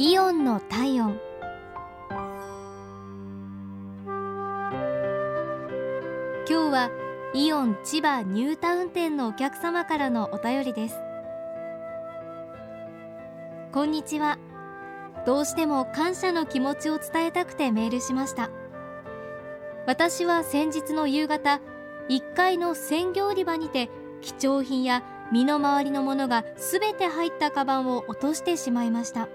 イオンの体温。今日はイオン千葉ニュータウン店のお客様からのお便りです。こんにちは。どうしても感謝の気持ちを伝えたくてメールしました。私は先日の夕方1階の鮮魚売り場にて貴重品や身の回りのものが全て入ったカバンを落としてしまいました。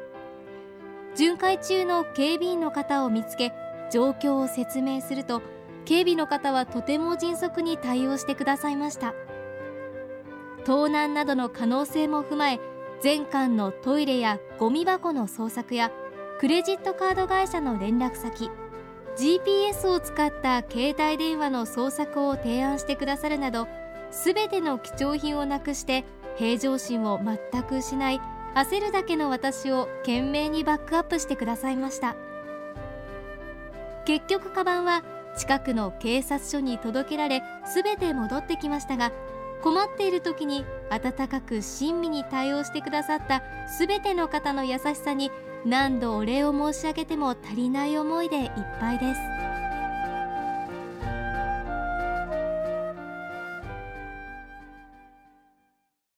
巡回中の警備員の方を見つけ状況を説明すると警備の方はとても迅速に対応してくださいました。盗難などの可能性も踏まえ全館のトイレやゴミ箱の捜索やクレジットカード会社の連絡先 GPS を使った携帯電話の捜索を提案してくださるなど全ての貴重品をなくして平常心を全く失い焦るだけの私を懸命にバックアップしてくださいました。結局カバンは近くの警察署に届けられ全て戻ってきましたが困っている時に温かく親身に対応してくださった全ての方の優しさに何度お礼を申し上げても足りない思いでいっぱいです。